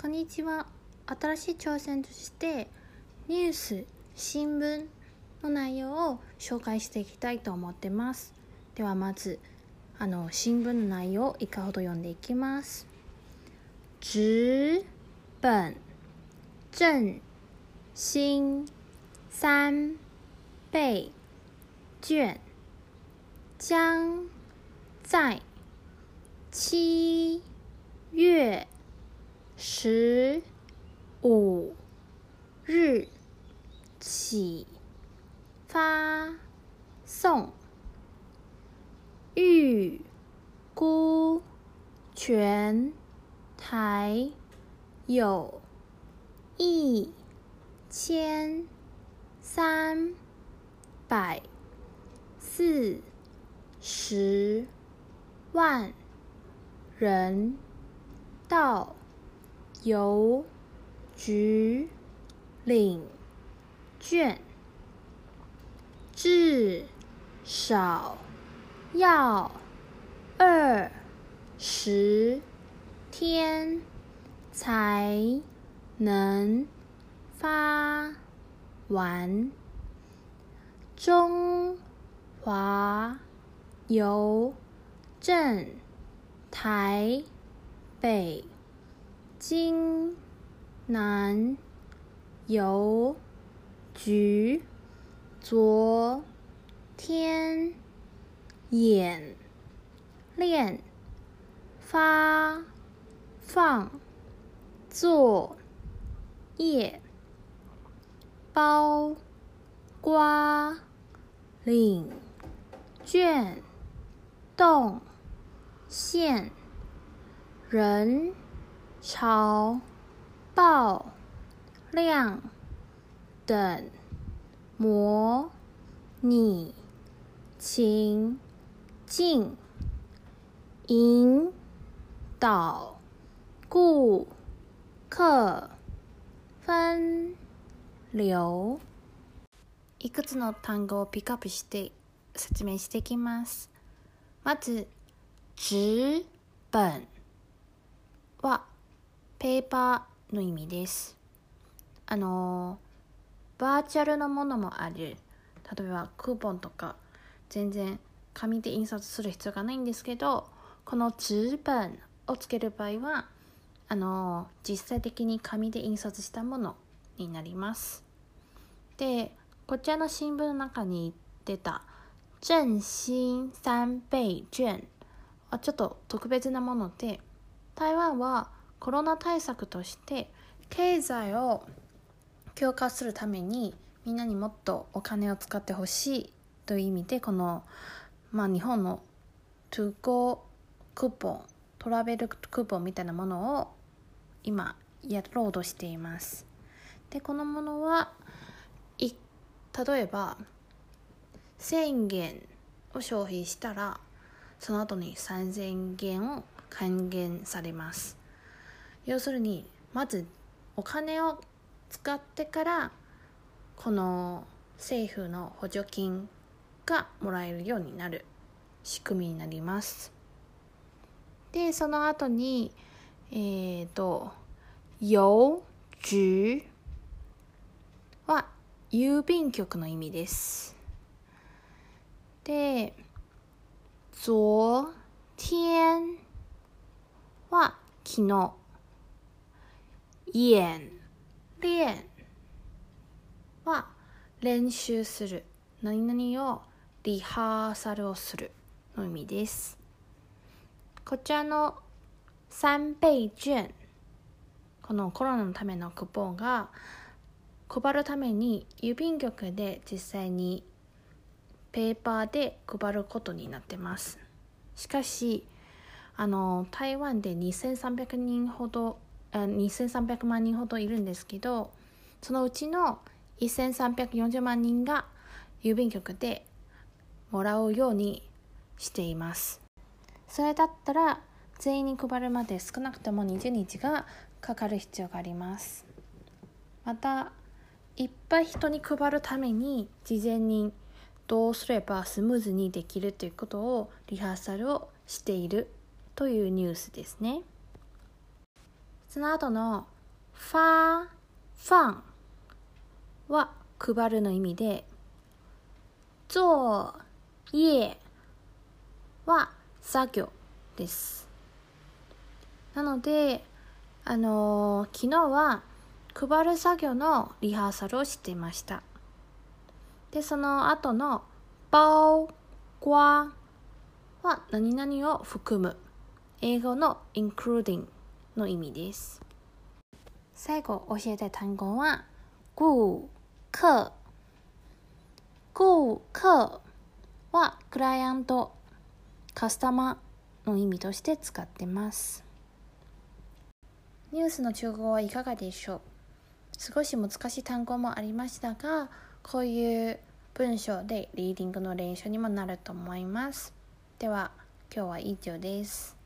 こんにちは。新しい挑戦としてニュース新聞の内容を紹介していきたいと思ってます。ではまずあの新聞の内容をいかほど読んでいきます。紙本正新三倍卷将在。七月。十五日起发送，预估全台有一千三百四十万人到。邮局领券，至少要二十天才能发完。中华邮政台北。京南邮局昨天演练发放作业包刮领卷动线人。潮爆量等模拟情境，引导顾客分流。いくつの単語をピックアップして説明していきます。まず、紙本はペーパーの意味です。あのバーチャルなものもある例えばクーポンとか全然紙で印刷する必要がないんですけどこの紙本をつける場合はあの実際的に紙で印刷したものになりますでこちらの新聞の中に出た振興三倍券はちょっと特別なもので台湾はコロナ対策として経済を強化するためにみんなにもっとお金を使ってほしいという意味でこの、まあ、日本のトゥゴクーポントラベルクーポンみたいなものを今やろうとしています。でこのものは例えば1000元を消費したらその後に3000元を還元されます。要するにまずお金を使ってからこの政府の補助金がもらえるようになる仕組みになります。でその後にえっ、ー、と郵局は郵便局の意味です。で昨天は昨日。演練は練習する何々をリハーサルをするの意味です。こちらの3倍券このコロナのためのクーポンが配るために郵便局で実際にペーパーで配ることになってます。しかしあの台湾で2300人ほど2300万人ほどいるんですけどそのうちの1340万人が郵便局でもらうようにしていますそれだったら全員に配るまで少なくとも20日がかかる必要がありますまたいっぱい人に配るために事前にどうすればスムーズにできるということをリハーサルをしているというニュースですね。その後のファー、ファンは配るの意味で、做业は作業です。なので、あのー、昨日は配る作業のリハーサルをしていました。で、その後の包括は何々を含む。英語の including の意味です。最後教えた単語は顧客。顧客はクライアント、カスタマーの意味として使ってます。ニュースの中国語はいかがでしょう？少し難しい単語もありましたが、こういう文章でリーディングの練習にもなると思います。では、今日は以上です。